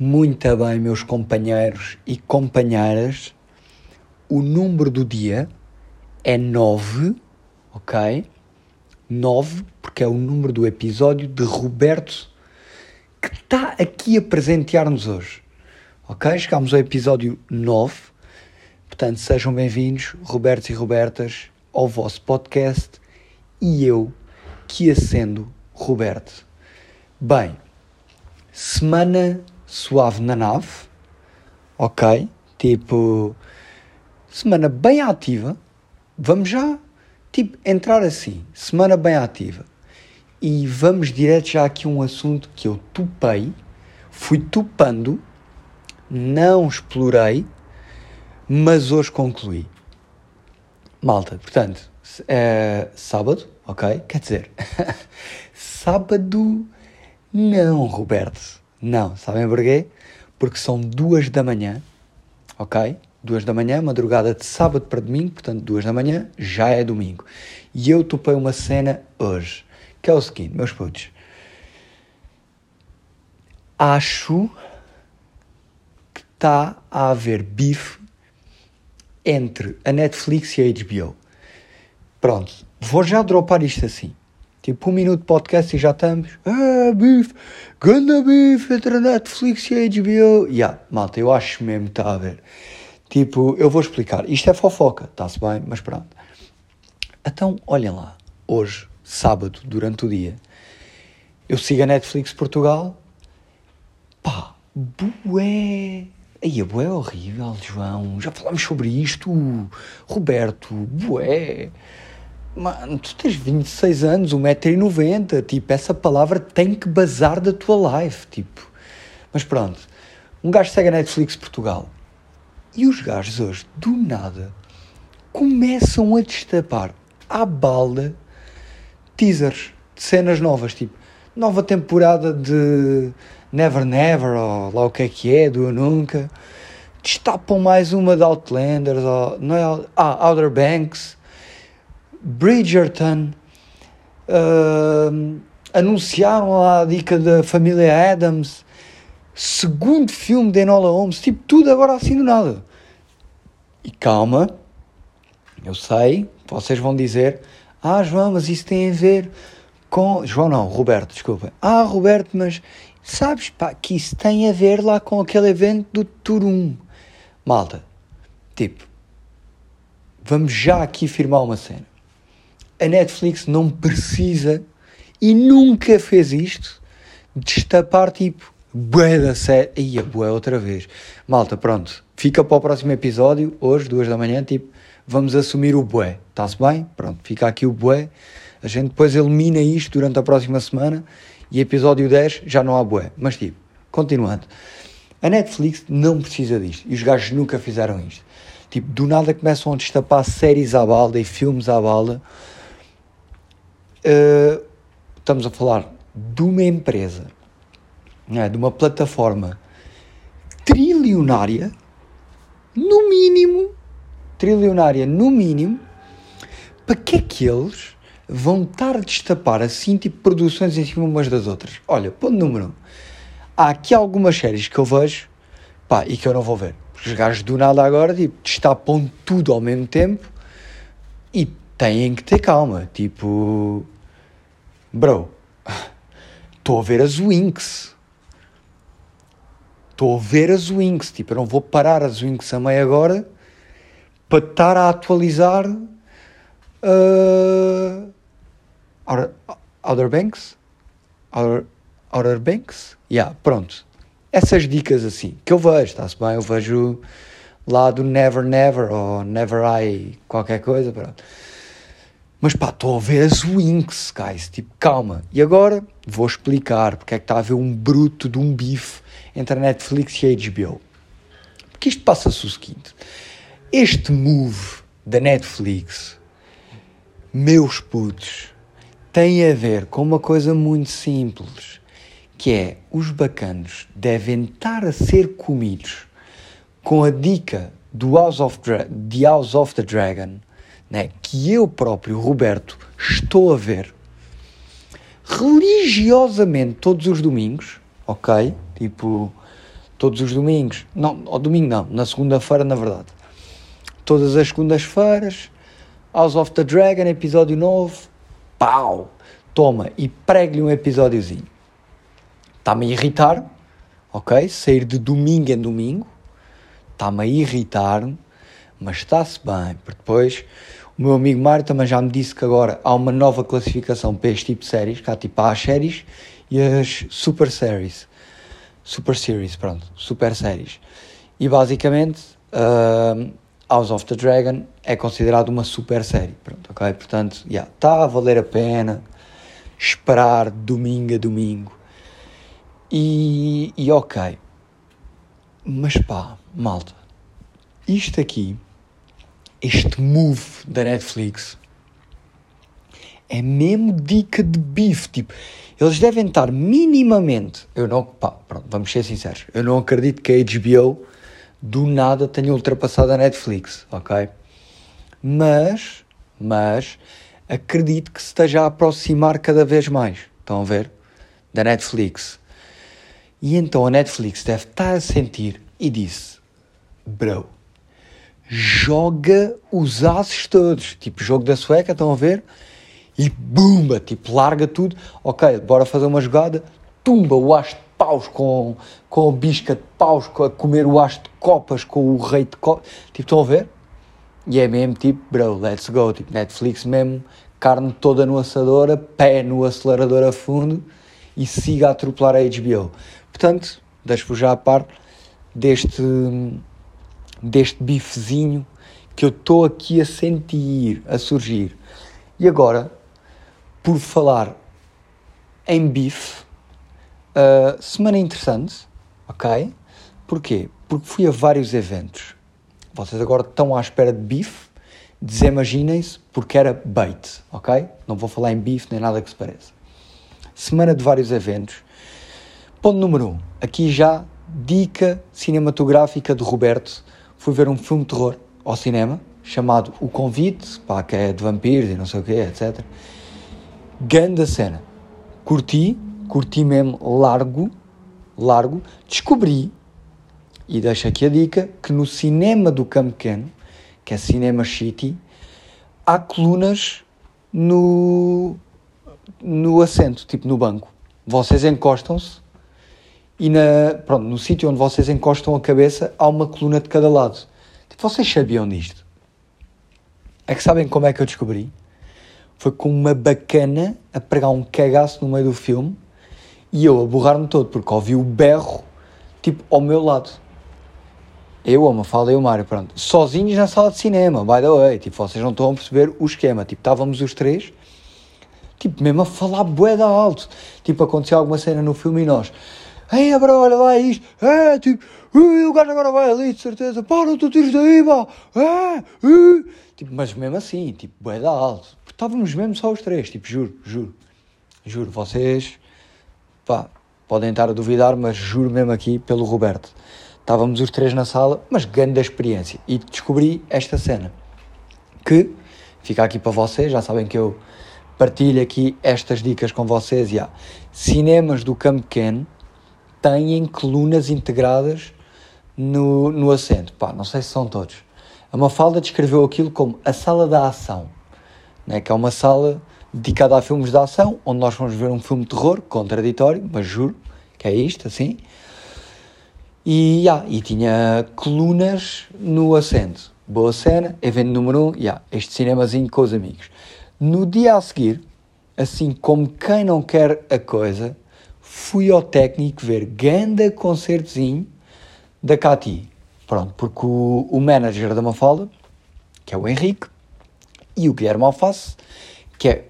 Muito bem, meus companheiros e companheiras. O número do dia é 9, ok? 9, porque é o número do episódio de Roberto que está aqui a presentear-nos hoje. Ok? Chegámos ao episódio 9. Portanto, sejam bem-vindos, Robertos e Robertas, ao vosso podcast e eu, que acendo Roberto. Bem, semana suave na nave, ok? Tipo, semana bem ativa. Vamos já, tipo, entrar assim, semana bem ativa. E vamos direto já aqui a um assunto que eu tupei, fui tupando, não explorei, mas hoje concluí. Malta, portanto, é sábado, ok? Quer dizer, sábado não, Roberto. Não, sabem porquê? Porque são duas da manhã, ok? Duas da manhã, madrugada de sábado para domingo, portanto, duas da manhã já é domingo. E eu topei uma cena hoje, que é o seguinte, meus putos. Acho que está a haver bife entre a Netflix e a HBO. Pronto, vou já dropar isto assim. Tipo, um minuto de podcast e já estamos. Ah, bife, ganda bife entre a Netflix e a HBO. Yeah, malta, eu acho mesmo que está a ver. Tipo, eu vou explicar. Isto é fofoca, está-se bem, mas pronto. Então, olhem lá. Hoje, sábado, durante o dia, eu sigo a Netflix Portugal. Pá, bué. Aí, a bué é horrível, João. Já falámos sobre isto. Roberto, bué. Mano, tu tens 26 anos, 1,90m, tipo, essa palavra tem que bazar da tua life, tipo. Mas pronto, um gajo segue a Netflix Portugal e os gajos hoje, do nada, começam a destapar à balda teasers de cenas novas, tipo, nova temporada de Never Never, ou lá o que é que é, do Eu Nunca. Destapam mais uma de Outlanders, ou, não é, ah, Outer Banks Bridgerton, uh, anunciaram a dica da família Adams, segundo filme de Enola Holmes, tipo tudo agora assim do nada. E calma, eu sei, vocês vão dizer, ah João, mas isso tem a ver com. João não, Roberto, desculpa. Ah, Roberto, mas sabes pá, que isso tem a ver lá com aquele evento do Turum. Malta, tipo, vamos já aqui firmar uma cena a Netflix não precisa e nunca fez isto destapar tipo bué da série. Ia, bué outra vez. Malta, pronto. Fica para o próximo episódio, hoje, duas da manhã, tipo, vamos assumir o bué. Está-se bem? Pronto, fica aqui o bué. A gente depois elimina isto durante a próxima semana e episódio 10 já não há bué. Mas tipo, continuando. A Netflix não precisa disto e os gajos nunca fizeram isto. Tipo, do nada começam a destapar séries à balda e filmes à balda uh, estamos a falar de uma empresa, é? de uma plataforma trilionária, no mínimo, trilionária no mínimo, para que é que eles vão estar a destapar assim tipo produções em cima umas das outras? Olha, ponto número um, há aqui algumas séries que eu vejo pá, e que eu não vou ver. Os gajos do nada agora tipo, destapam tudo ao mesmo tempo e têm que ter calma. Tipo, bro, estou a ver as Winx. Estou a ver as Winx. Tipo, eu não vou parar as Winx a meio agora para estar a atualizar uh, Outer, Outer Banks. Outer, Outer Banks? Yeah, pronto. Essas dicas assim, que eu vejo, está-se bem? Eu vejo lá do Never Never ou Never I qualquer coisa, pronto. Mas pá, estou a ver as Winx, guys, tipo, calma. E agora vou explicar porque é que está a haver um bruto de um bife entre a Netflix e a HBO. Porque isto passa-se o seguinte: este move da Netflix, meus putos, tem a ver com uma coisa muito simples, que é os bacanos devem estar a ser comidos com a dica do House of, Dra The House of the Dragon né, que eu próprio, Roberto, estou a ver religiosamente todos os domingos, ok? Tipo, todos os domingos, não, ao domingo não, na segunda-feira na verdade, todas as segundas-feiras, House of the Dragon, episódio novo, pau, toma, e pregue-lhe um episódiozinho. Está-me a irritar, ok? Sair de domingo em domingo, está-me a irritar, mas está-se bem, porque depois o meu amigo Mário também já me disse que agora há uma nova classificação para este tipo de séries, que há tipo as séries e as super séries. Super series, pronto, super séries. E basicamente uh, House of the Dragon é considerado uma super série, pronto, ok? Portanto, está yeah, a valer a pena esperar domingo a domingo. E, e ok. Mas pá, malta, isto aqui este move da Netflix é mesmo dica de bife. Tipo, eles devem estar minimamente. Eu não. Pá, pronto, vamos ser sinceros. Eu não acredito que a HBO do nada tenha ultrapassado a Netflix, ok? Mas. Mas. Acredito que se esteja a aproximar cada vez mais. Estão a ver? Da Netflix. E então a Netflix deve estar a sentir e disse: Bro joga os ases todos. Tipo, jogo da sueca, estão a ver? E bumba, tipo, larga tudo. Ok, bora fazer uma jogada. Tumba o as de paus com, com a bisca de paus, a comer o as de copas com o rei de copas. Tipo, estão a ver? E é mesmo tipo, bro, let's go. Tipo, Netflix mesmo, carne toda no assador, pé no acelerador a fundo e siga a atropelar a HBO. Portanto, deixo-vos já a parte deste deste bifezinho que eu estou aqui a sentir, a surgir. E agora, por falar em bife, uh, semana interessante, ok? Porquê? Porque fui a vários eventos. Vocês agora estão à espera de bife, desimaginem-se, porque era bait, ok? Não vou falar em bife nem nada que se pareça. Semana de vários eventos. Ponto número 1. Um, aqui já dica cinematográfica de Roberto fui ver um filme de terror ao cinema chamado O Convite, pá, que é de vampiros e não sei o quê, etc. Ganda cena. Curti, curti mesmo largo, largo. Descobri, e deixo aqui a dica, que no cinema do Campo Pequeno, que é Cinema City, há colunas no, no assento, tipo no banco. Vocês encostam-se e na, pronto, no sítio onde vocês encostam a cabeça há uma coluna de cada lado. Tipo, vocês sabiam disto? É que sabem como é que eu descobri? Foi com uma bacana a pregar um cagaço no meio do filme e eu a borrar-me todo porque ouvi o berro tipo ao meu lado. Eu, a Mafalda e o Mário, pronto, sozinhos na sala de cinema, by the way, tipo, vocês não estão a perceber o esquema, tipo, estávamos os três, tipo, mesmo a falar bué alto, tipo, acontecia alguma cena no filme e nós, Ei, bro, olha lá isto. É, tipo, o gajo agora vai ali, de certeza. Para, tu tiras daí, pá. É, é. Tipo, mas mesmo assim, tipo, bué da alto. Estávamos mesmo só os três, tipo, juro, juro. Juro, vocês, pá, podem estar a duvidar, mas juro mesmo aqui pelo Roberto. Estávamos os três na sala, mas grande experiência. E descobri esta cena. Que, fica aqui para vocês, já sabem que eu partilho aqui estas dicas com vocês. E há cinemas do Campo Pequeno têm colunas integradas no, no assento. Pá, não sei se são todos. A Mafalda descreveu aquilo como a sala da ação, né? que é uma sala dedicada a filmes de ação, onde nós vamos ver um filme de terror, contraditório, mas juro que é isto, assim. E, yeah, e tinha colunas no assento. Boa cena, evento número 1, um, yeah, este cinemazinho com os amigos. No dia a seguir, assim como quem não quer a coisa, fui ao técnico ver ganda concertozinho da Cati. Pronto, porque o, o manager da Mafalda, que é o Henrique, e o Guilherme Alface, que é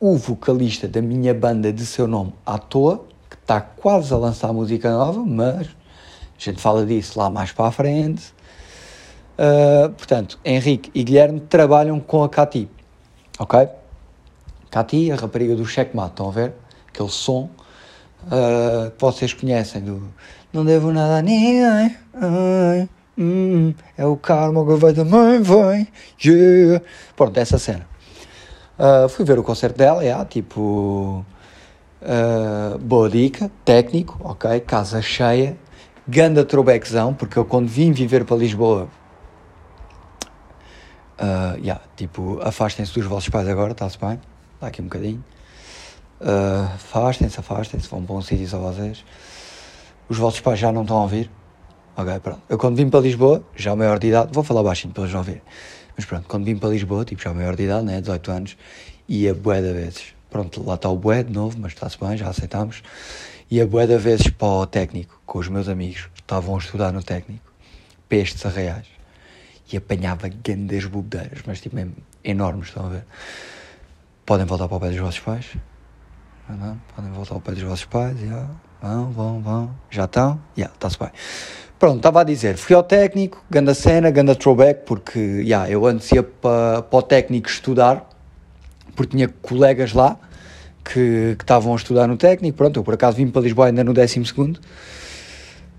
o vocalista da minha banda de seu nome à toa, que está quase a lançar música nova, mas a gente fala disso lá mais para a frente. Uh, portanto, Henrique e Guilherme trabalham com a Cati, ok? Cati, a rapariga do Checkmate, estão a ver? Aquele som uh, vocês conhecem do Não devo nada a ninguém, hum, é o karma que vai também, vai, yeah. Pronto, essa cena. Uh, fui ver o concerto dela, yeah, tipo, uh, boa dica, técnico, ok, casa cheia, ganda throwbackzão, porque eu quando vim viver para Lisboa, uh, yeah, tipo, afastem-se dos vossos pais agora, está-se bem, dá aqui um bocadinho, uh, afastem-se, afastem-se, vão para um sítio só vocês, os vossos pais já não estão a ouvir, ok, pronto, eu quando vim para Lisboa, já maior de idade, vou falar baixinho para eles não ouvirem, mas pronto, quando vim para Lisboa, tipo, já maior de idade, né, 18 anos, ia bué de vezes, pronto, lá está o bué de novo, mas está-se bem, já aceitamos, ia bué de vezes para o técnico, com os meus amigos, estavam a estudar no técnico, pestes arraiais, e apanhava grandes bobedeiras, mas tipo mesmo enormes, estão a ver? Podem voltar para o pé dos vossos pais? Não, podem voltar ao pé dos vossos pais, já, vão, vão, vão, já estão, já, está-se bem. Pronto, estava a dizer, fui ao técnico, ganda cena, ganda throwback, porque, já, eu antes ia para, o técnico estudar, porque tinha colegas lá, que, que estavam a estudar no técnico, pronto, eu por acaso vim para Lisboa ainda no décimo segundo,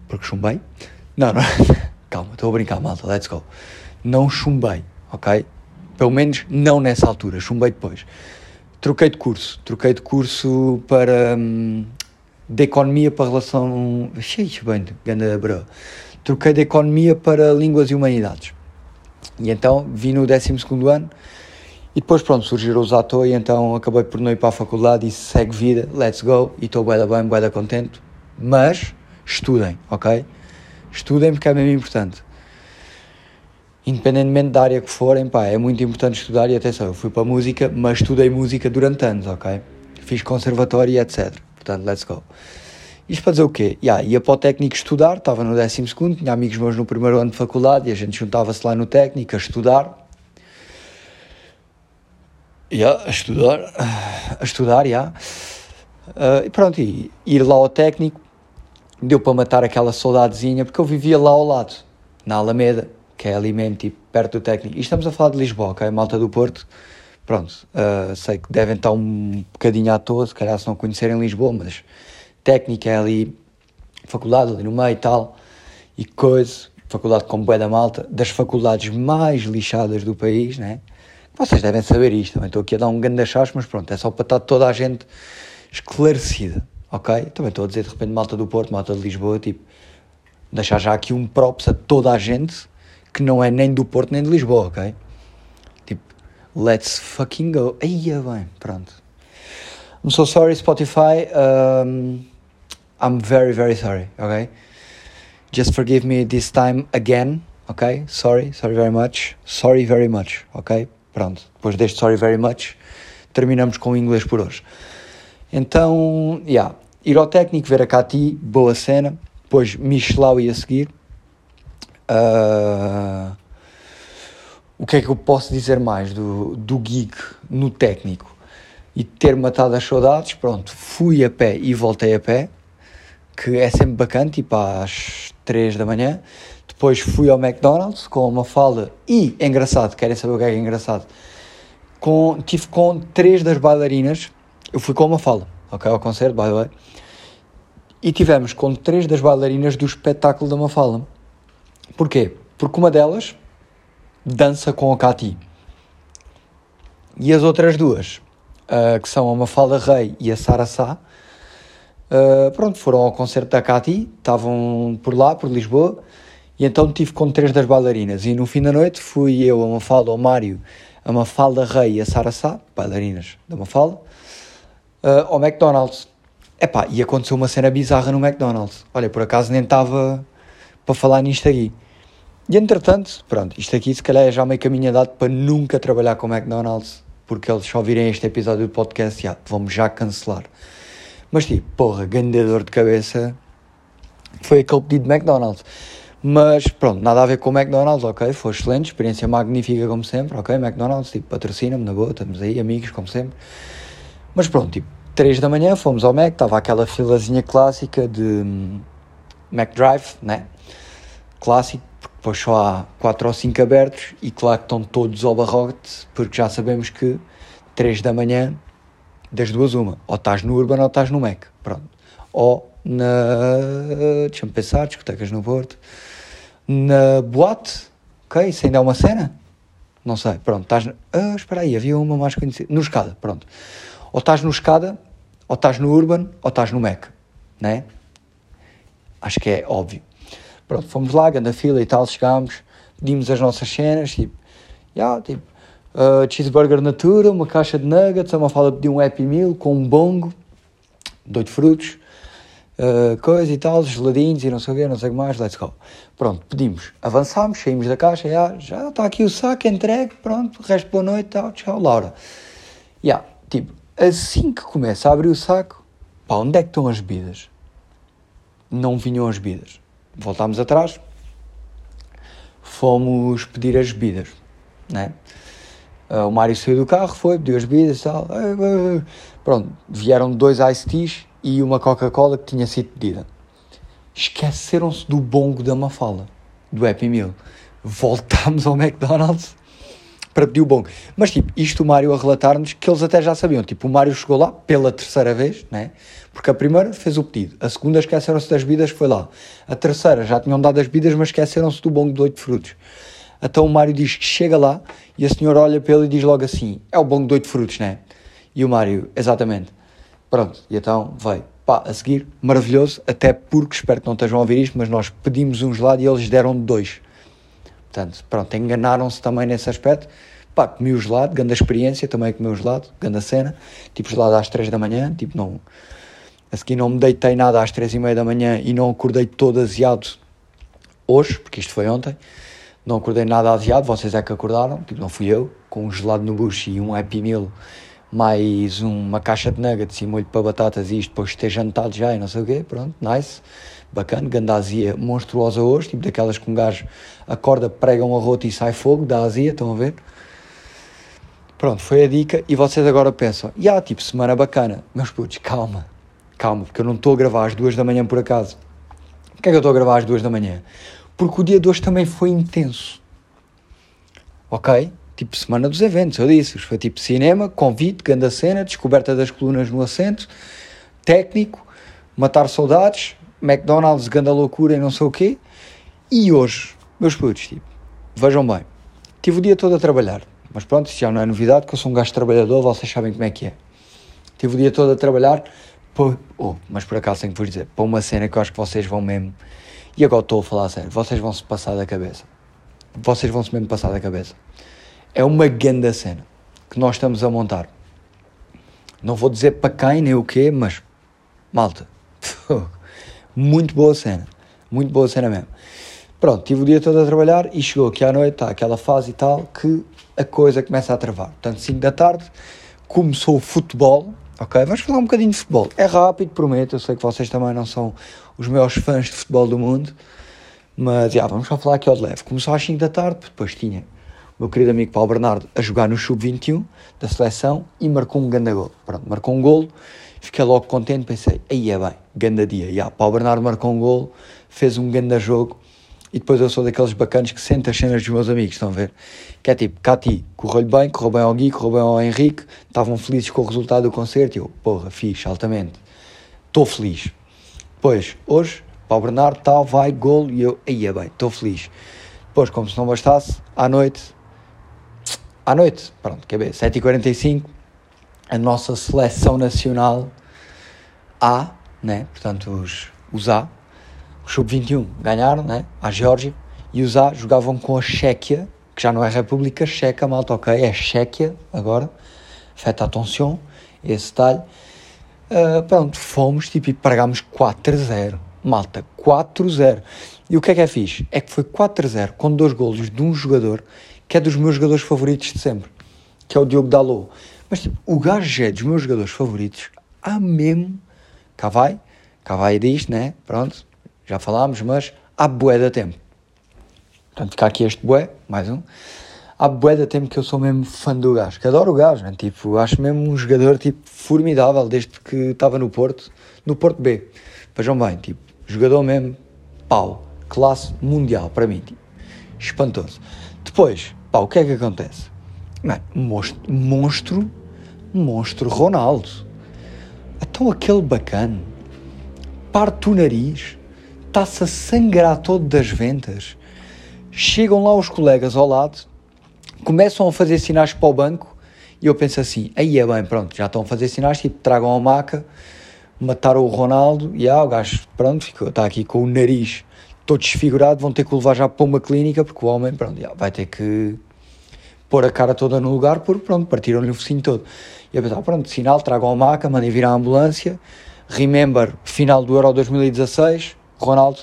porque chumbei. Não, não, calma, estou a brincar, malta, let's go. Não chumbei, ok? Pelo menos não nessa altura, chumbei depois. Troquei de curso, troquei de curso para. Hum, de economia para relação. Xixi, bem, ganda bro. Troquei de economia para línguas e humanidades. E então vim no 12 ano e depois, pronto, surgiram os atores e então acabei por não ir para a faculdade e segue vida, let's go, e estou bué bem, bué contente. Mas estudem, ok? Estudem porque é mesmo importante. Independentemente da área que forem, pá, é muito importante estudar e atenção, eu fui para a música, mas estudei música durante anos, ok? Fiz conservatório e etc. Portanto, let's go. Isto para dizer o quê? Yeah, ia para o técnico estudar, estava no 12 segundo, tinha amigos meus no primeiro ano de faculdade e a gente juntava-se lá no técnico a estudar. Yeah, a estudar, a estudar, yeah. Uh, e pronto, ir lá ao técnico, deu para matar aquela saudadezinha, porque eu vivia lá ao lado, na Alameda, que é ali mesmo, tipo, perto do técnico. E estamos a falar de Lisboa, ok? Malta do Porto. Pronto, uh, sei que devem estar um bocadinho à toa, se calhar se não conhecerem Lisboa, mas técnica é ali, faculdade ali no meio e tal, e coisa, faculdade com bué da malta, das faculdades mais lixadas do país, né? Vocês devem saber isto, também estou aqui a dar um grande achaço, mas pronto, é só para estar toda a gente esclarecida ok? Também estou a dizer de repente malta do Porto, malta de Lisboa, tipo, deixar já aqui um props a toda a gente que não é nem do Porto nem de Lisboa, ok? Tipo, let's fucking go. Aí é bem, pronto. I'm so sorry, Spotify. Um, I'm very, very sorry, ok? Just forgive me this time again, ok? Sorry, sorry very much. Sorry very much, ok? Pronto, depois deste sorry very much, terminamos com o inglês por hoje. Então, yeah, ir ao técnico, ver a Cati, boa cena. Depois Michelau ia seguir. Uh, o que é que eu posso dizer mais do, do gig no técnico? E ter matado as saudades, pronto, fui a pé e voltei a pé, que é sempre bacana, tipo às 3 da manhã. Depois fui ao McDonald's com uma falda e, engraçado, querem saber o que é, que é engraçado? Com, tive com três das bailarinas eu fui com uma fala, ok, ao concerto, by the way, e tivemos com três das bailarinas do espetáculo da Mafala. Porquê? Porque uma delas dança com a Cati. E as outras duas, uh, que são a Mafalda Rei e a Sara Sá, uh, pronto, foram ao concerto da Cati, estavam por lá, por Lisboa, e então tive com três das bailarinas. E no fim da noite fui eu, a Mafalda, o Mário, a Mafalda Rei e a Sara Sá, bailarinas da Mafalda, uh, ao McDonald's. Epá, e aconteceu uma cena bizarra no McDonald's. Olha, por acaso nem estava para falar nisto aqui. E entretanto, pronto, isto aqui se calhar é já meio caminho andado para nunca trabalhar com McDonald's, porque eles só virem este episódio do podcast, já, vamos já cancelar. Mas tipo, porra, grande dor de cabeça foi aquele pedido de McDonald's. Mas pronto, nada a ver com o McDonald's, ok? Foi excelente, experiência magnífica como sempre, ok? McDonald's, tipo, patrocina-me na boa, estamos aí, amigos, como sempre. Mas pronto, tipo, 3 da manhã fomos ao Mac, estava aquela filazinha clássica de hum, Mac Drive, né? Clássico, porque depois só há 4 ou 5 abertos e claro que estão todos ao barrote, porque já sabemos que 3 da manhã, das duas uma, ou estás no Urban ou estás no Mac, pronto. Ou na, deixa-me pensar, discotecas no Porto, na boate, ok, isso ainda é uma cena? Não sei, pronto, estás, ah, espera aí, havia uma mais conhecida, no escada, pronto. Ou estás no Escada, ou estás no Urban, ou estás no Mac, né? Acho que é óbvio. Pronto, fomos lá, grande fila e tal, chegámos, pedimos as nossas cenas, tipo, yeah, tipo, uh, cheeseburger natura, uma caixa de nuggets, uma fala pediu um Happy Meal com um bongo, dois frutos, uh, coisa e tal, geladinhos e não sei o quê, não sei o que mais, let's go. Pronto, pedimos, avançámos, saímos da caixa, yeah, já está aqui o saco, entregue, pronto, resto boa noite, tal, tchau, Laura. Yeah, tipo, assim que começa a abrir o saco, pá, onde é que estão as bebidas? Não vinham as bebidas voltámos atrás, fomos pedir as bebidas, né? Uh, o Mário saiu do carro, foi, pediu as bebidas e tal. Pronto, vieram dois Ice Teas e uma Coca-Cola que tinha sido pedida. Esqueceram-se do bongo da Mafala, do Happy Meal. Voltámos ao McDonald's para pedir o bom. Mas, tipo, isto o Mário a relatar-nos que eles até já sabiam. Tipo, o Mário chegou lá pela terceira vez, né? Porque a primeira fez o pedido, a segunda esqueceram-se das bebidas, foi lá. A terceira já tinham dado as bebidas, mas esqueceram-se do bongo de oito frutos. Então o Mário diz que chega lá e a senhora olha para ele e diz logo assim: É o bongo de oito frutos, né? E o Mário, exatamente. Pronto, e então vai. Pá, a seguir, maravilhoso, até porque espero que não estejam a ouvir isto, mas nós pedimos um gelado e eles deram dois. Portanto, pronto, enganaram-se também nesse aspecto. Pá, comi o gelado, grande experiência, também comi o gelado, grande cena. Tipo, gelado às 3 da manhã, tipo, não... A seguir não me deitei nada às 3 e meia da manhã e não acordei todo aziado hoje, porque isto foi ontem. Não acordei nada aziado, vocês é que acordaram, tipo, não fui eu, com um gelado no bucho e um Happy Meal, mais uma caixa de nuggets e molho para batatas e isto, depois de ter jantado já e não sei o quê, pronto, nice bacana, grande azia monstruosa hoje, tipo daquelas que um gajo acorda, prega um arroto e sai fogo da azia, estão a ver? Pronto, foi a dica e vocês agora pensam, e yeah, tipo, semana bacana, meus putos, calma, calma, porque eu não estou a gravar às duas da manhã por acaso. Porquê é que eu estou a gravar às duas da manhã? Porque o dia de hoje também foi intenso, ok? Tipo, semana dos eventos, eu disse, foi tipo cinema, convite, grande cena, descoberta das colunas no assento, técnico, matar saudades, McDonald's, ganda loucura e não sei o quê. E hoje, meus putos, tipo, vejam bem, tive o dia todo a trabalhar, mas pronto, isso já não é novidade, que eu sou um gajo trabalhador, vocês sabem como é que é. Tive o dia todo a trabalhar, por, oh, mas por acaso tenho que vos dizer, para uma cena que eu acho que vocês vão mesmo, e agora estou a falar a sério, vocês vão se passar da cabeça. Vocês vão se mesmo passar da cabeça. É uma grande cena que nós estamos a montar. Não vou dizer para quem nem o quê, mas malta. Muito boa cena. Muito boa cena mesmo. Pronto, tive o dia todo a trabalhar e chegou aqui à noite, está aquela fase e tal, que a coisa começa a travar. Portanto, 5 da tarde, começou o futebol, ok? Vamos falar um bocadinho de futebol. É rápido, prometo, eu sei que vocês também não são os maiores fãs de futebol do mundo, mas, já, vamos só falar aqui ao de leve. Começou às 5 da tarde, depois tinha meu querido amigo Paulo Bernardo a jogar no Sub-21 da seleção e marcou um grande gol. Pronto, marcou um golo Fiquei logo contente, pensei, aí é bem, ganda dia. Yeah, Paulo Bernardo marcou um gol, fez um ganda jogo. E depois eu sou daqueles bacanos que sentem as cenas dos meus amigos, estão a ver? Que é tipo, Cati, correu-lhe bem, correu bem ao Gui, correu bem ao Henrique, estavam felizes com o resultado do concerto. E eu, porra, fixe, altamente. Estou feliz. Depois, hoje, Paulo Bernardo, tal, vai, gol, e eu, aí é bem, estou feliz. Depois, como se não bastasse, à noite, à noite, pronto, quer ver, 7h45, a nossa seleção nacional A, né? portanto os, os A, o Sub-21 ganharam, né? a Geórgia, e os A jogavam com a Chequia, que já não é República Checa, malta, ok? É Chequia agora, feta atenção, esse detalhe. Uh, pronto, fomos tipo, e pagámos 4-0, malta, 4-0. E o que é que é fixe? É que foi 4-0 com dois golos de um jogador que é dos meus jogadores favoritos de sempre, que é o Diogo Dalot. Mas tipo, o gajo é dos meus jogadores favoritos há mesmo. Cá vai, cá vai disto, né? Pronto, já falámos, mas há bué da tempo. Portanto, fica aqui este bué, mais um. Há bué da tempo que eu sou mesmo fã do gajo, que adoro o gajo, né? Tipo, acho mesmo um jogador, tipo, formidável desde que estava no Porto, no Porto B. Vejam bem, tipo, jogador mesmo, pau, classe mundial, para mim, tipo, espantoso. Depois, pá, o que é que acontece? Monstro, monstro monstro Ronaldo. Então aquele bacana parte o nariz, está-se a sangrar todo das ventas. Chegam lá os colegas ao lado, começam a fazer sinais para o banco e eu penso assim, aí é bem, pronto, já estão a fazer sinais, tipo, tragam a maca, mataram o Ronaldo e ah, o gajo, pronto, ficou, está aqui com o nariz todo desfigurado, vão ter que o levar já para uma clínica, porque o homem, pronto, já, vai ter que pôr a cara toda no lugar, porque pronto, partiram-lhe o focinho todo. E eu pensava, pronto, sinal, tragam a maca, mandem vir a ambulância. Remember, final do Euro 2016, Ronaldo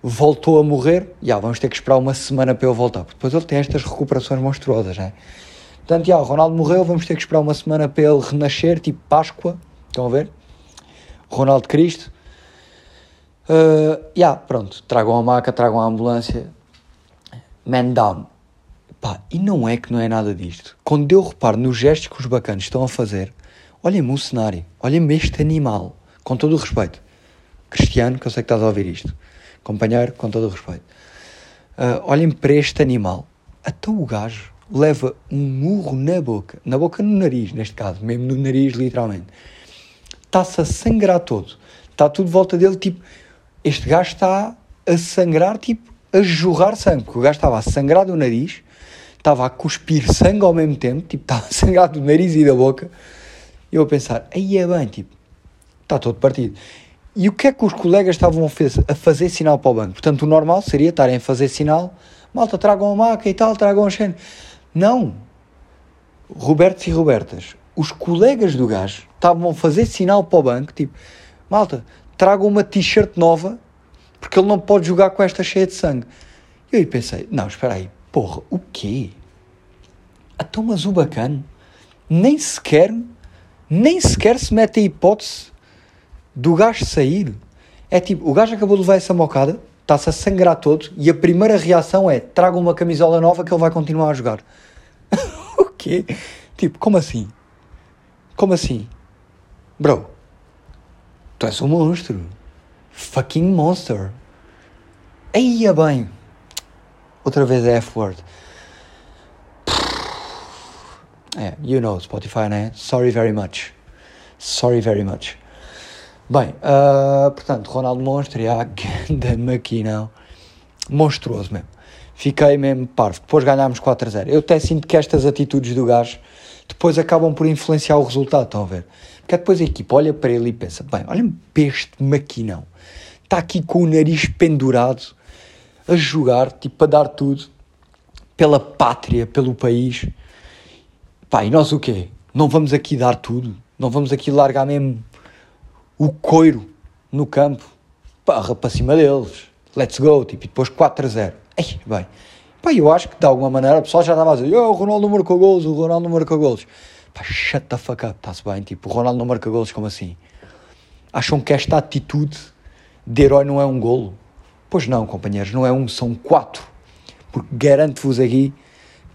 voltou a morrer, já, vamos ter que esperar uma semana para ele voltar, porque depois ele tem estas recuperações monstruosas, né? Portanto, já, o Ronaldo morreu, vamos ter que esperar uma semana para ele renascer, tipo Páscoa, estão a ver? Ronaldo Cristo. Uh, yeah, pronto, tragam a maca, tragam a ambulância. Man down. Pá, e não é que não é nada disto. Quando eu reparo nos gestos que os bacanos estão a fazer, olhem-me o cenário, olhem-me este animal, com todo o respeito. Cristiano, que eu sei que estás a ouvir isto. Companheiro, com todo o respeito. Uh, olhem para este animal. Até o gajo leva um murro na boca, na boca no nariz, neste caso, mesmo no nariz, literalmente. Está-se a sangrar todo. Está tudo de volta dele, tipo, este gajo está a sangrar, tipo, a jorrar sangue, porque o gajo estava a sangrar do nariz, estava a cuspir sangue ao mesmo tempo, tipo, estava a sangrar do nariz e da boca. Eu a pensar, aí é bem, tipo, está todo partido. E o que é que os colegas estavam a fazer sinal para o banco? Portanto, o normal seria estarem a fazer sinal, malta, tragam a maca e tal, tragam a xene. Não. Robertos e Robertas, os colegas do gajo estavam a fazer sinal para o banco, tipo, malta, tragam uma t-shirt nova, porque ele não pode jogar com esta cheia de sangue. E eu pensei, não, espera aí, porra, o quê? Então, mas o nem sequer, nem sequer se mete a hipótese do gajo sair. É tipo, o gajo acabou de levar essa mocada, está-se a sangrar todo, e a primeira reação é, traga uma camisola nova que ele vai continuar a jogar. o quê? Tipo, como assim? Como assim? Bro, tu és um monstro. Fucking monster. Eia bem. Outra vez é F-word. É, you know, Spotify, né? Sorry very much. Sorry very much. Bem, uh, portanto, Ronaldo Monstro, e a grande maquinão. Monstruoso mesmo. Fiquei mesmo parvo. Depois ganhámos 4 a 0. Eu até sinto que estas atitudes do gajo depois acabam por influenciar o resultado, estão a ver? Porque depois a equipa olha para ele e pensa: bem, olha-me para este maquinão. Está aqui com o nariz pendurado, a jogar, tipo, a dar tudo pela pátria, pelo país. Pá, e nós o quê? Não vamos aqui dar tudo? Não vamos aqui largar mesmo o coiro no campo? Parra para cima deles. Let's go, tipo, e depois 4 a 0. Ei, bem. Pá, eu acho que de alguma maneira o pessoal já estava a dizer: oh, o Ronaldo marcou golos, o Ronaldo marcou golos. Pá, shut the fuck up, está-se bem. Tipo, o Ronaldo não marca golos, como assim? Acham que esta atitude de herói não é um golo? Pois não, companheiros, não é um, são quatro. Porque garanto-vos aqui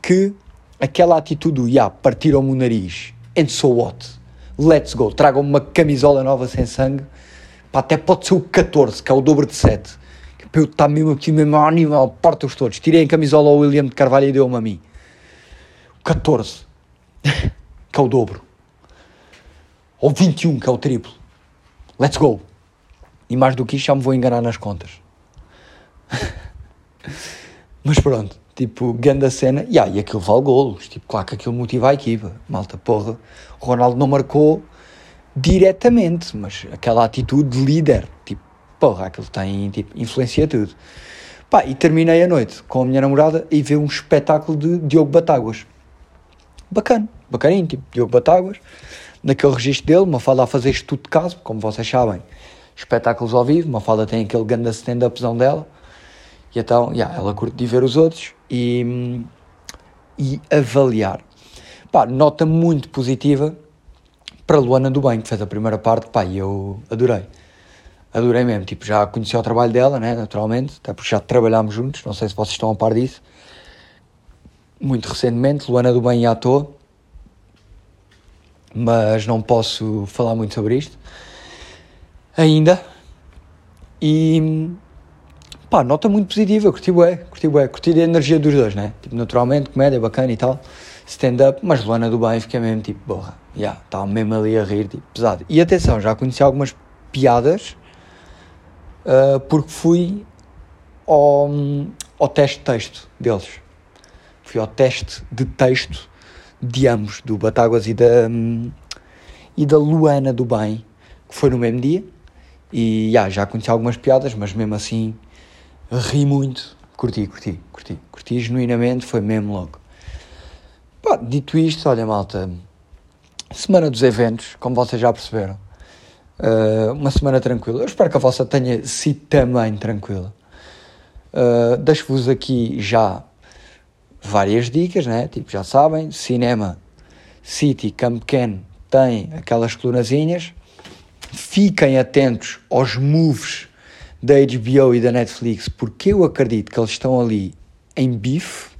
que aquela atitude do yeah, partiram-me o nariz, and so what? Let's go, tragam-me uma camisola nova sem sangue, pá, até pode ser o 14, que é o dobro de 7 para eu estar mesmo aqui, mesmo ao animal, porta-os todos. Tirei a camisola ao William de Carvalho e deu-me a mim. 14, que é o dobro. Ou 21, que é o triplo. Let's go. E mais do que isto, já me vou enganar nas contas. Mas pronto, tipo, grande a cena. E aquilo vale golos. Tipo, claro que aquilo motiva a equipa. Malta, porra. O Ronaldo não marcou diretamente, mas aquela atitude de líder. Tipo, porra, aquilo tem, tipo, influencia tudo. Pá, e terminei a noite com a minha namorada e vi um espetáculo de Diogo Batáguas. Bacana, bacaninho, tipo, Diogo Batáguas, naquele registro dele, uma fala a fazer estudo de caso, como vocês sabem, espetáculos ao vivo, uma fala tem aquele grande stand-upzão dela, e então, yeah, ela curte de ver os outros e, e avaliar. Pá, nota muito positiva para Luana do Bem, que fez a primeira parte, pá, e eu adorei adorei mesmo. Tipo, já conheci o trabalho dela, né, naturalmente, até porque já trabalhámos juntos, não sei se vocês estão a par disso. Muito recentemente, Luana do Bem e à toa, mas não posso falar muito sobre isto ainda. E pá, nota muito positiva, curti bué, curti bué, curti a energia dos dois, né? Tipo, naturalmente, comédia bacana e tal, stand-up, mas Luana do Bem fiquei mesmo tipo, borra, já, yeah, estava mesmo ali a rir, tipo, pesado. E atenção, já conheci algumas piadas uh, porque fui ao, ao teste de texto deles. Fui ao teste de texto de ambos, do Batáguas e da, um, e da Luana do Bem, que foi no mesmo dia. E já conheci algumas piadas, mas mesmo assim ri muito, curti, curti, curti, curti genuinamente, foi mesmo logo. Dito isto, olha malta, semana dos eventos, como vocês já perceberam, uh, uma semana tranquila. Eu espero que a vossa tenha sido também tranquila. Uh, Deixo-vos aqui já várias dicas, né? Tipo, já sabem, cinema, City, Camp Ken tem aquelas colunazinhas. Fiquem atentos aos moves da HBO e da Netflix, porque eu acredito que eles estão ali em bife.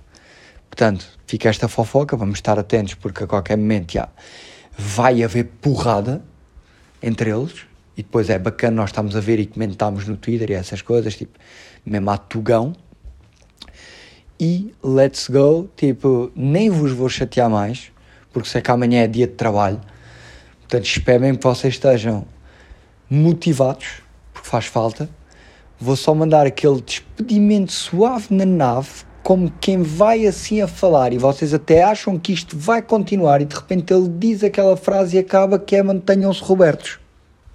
Portanto, fica esta fofoca, vamos estar atentos porque a qualquer momento já vai haver porrada entre eles. E depois é bacana, nós estamos a ver e comentamos no Twitter e essas coisas, tipo, mesmo a tugão. E let's go, tipo, nem vos vou chatear mais, porque sei que amanhã é dia de trabalho. Portanto, espero que vocês estejam motivados, porque faz falta. Vou só mandar aquele despedimento suave na nave, como quem vai assim a falar, e vocês até acham que isto vai continuar, e de repente ele diz aquela frase e acaba que é mantenham-se Robertos.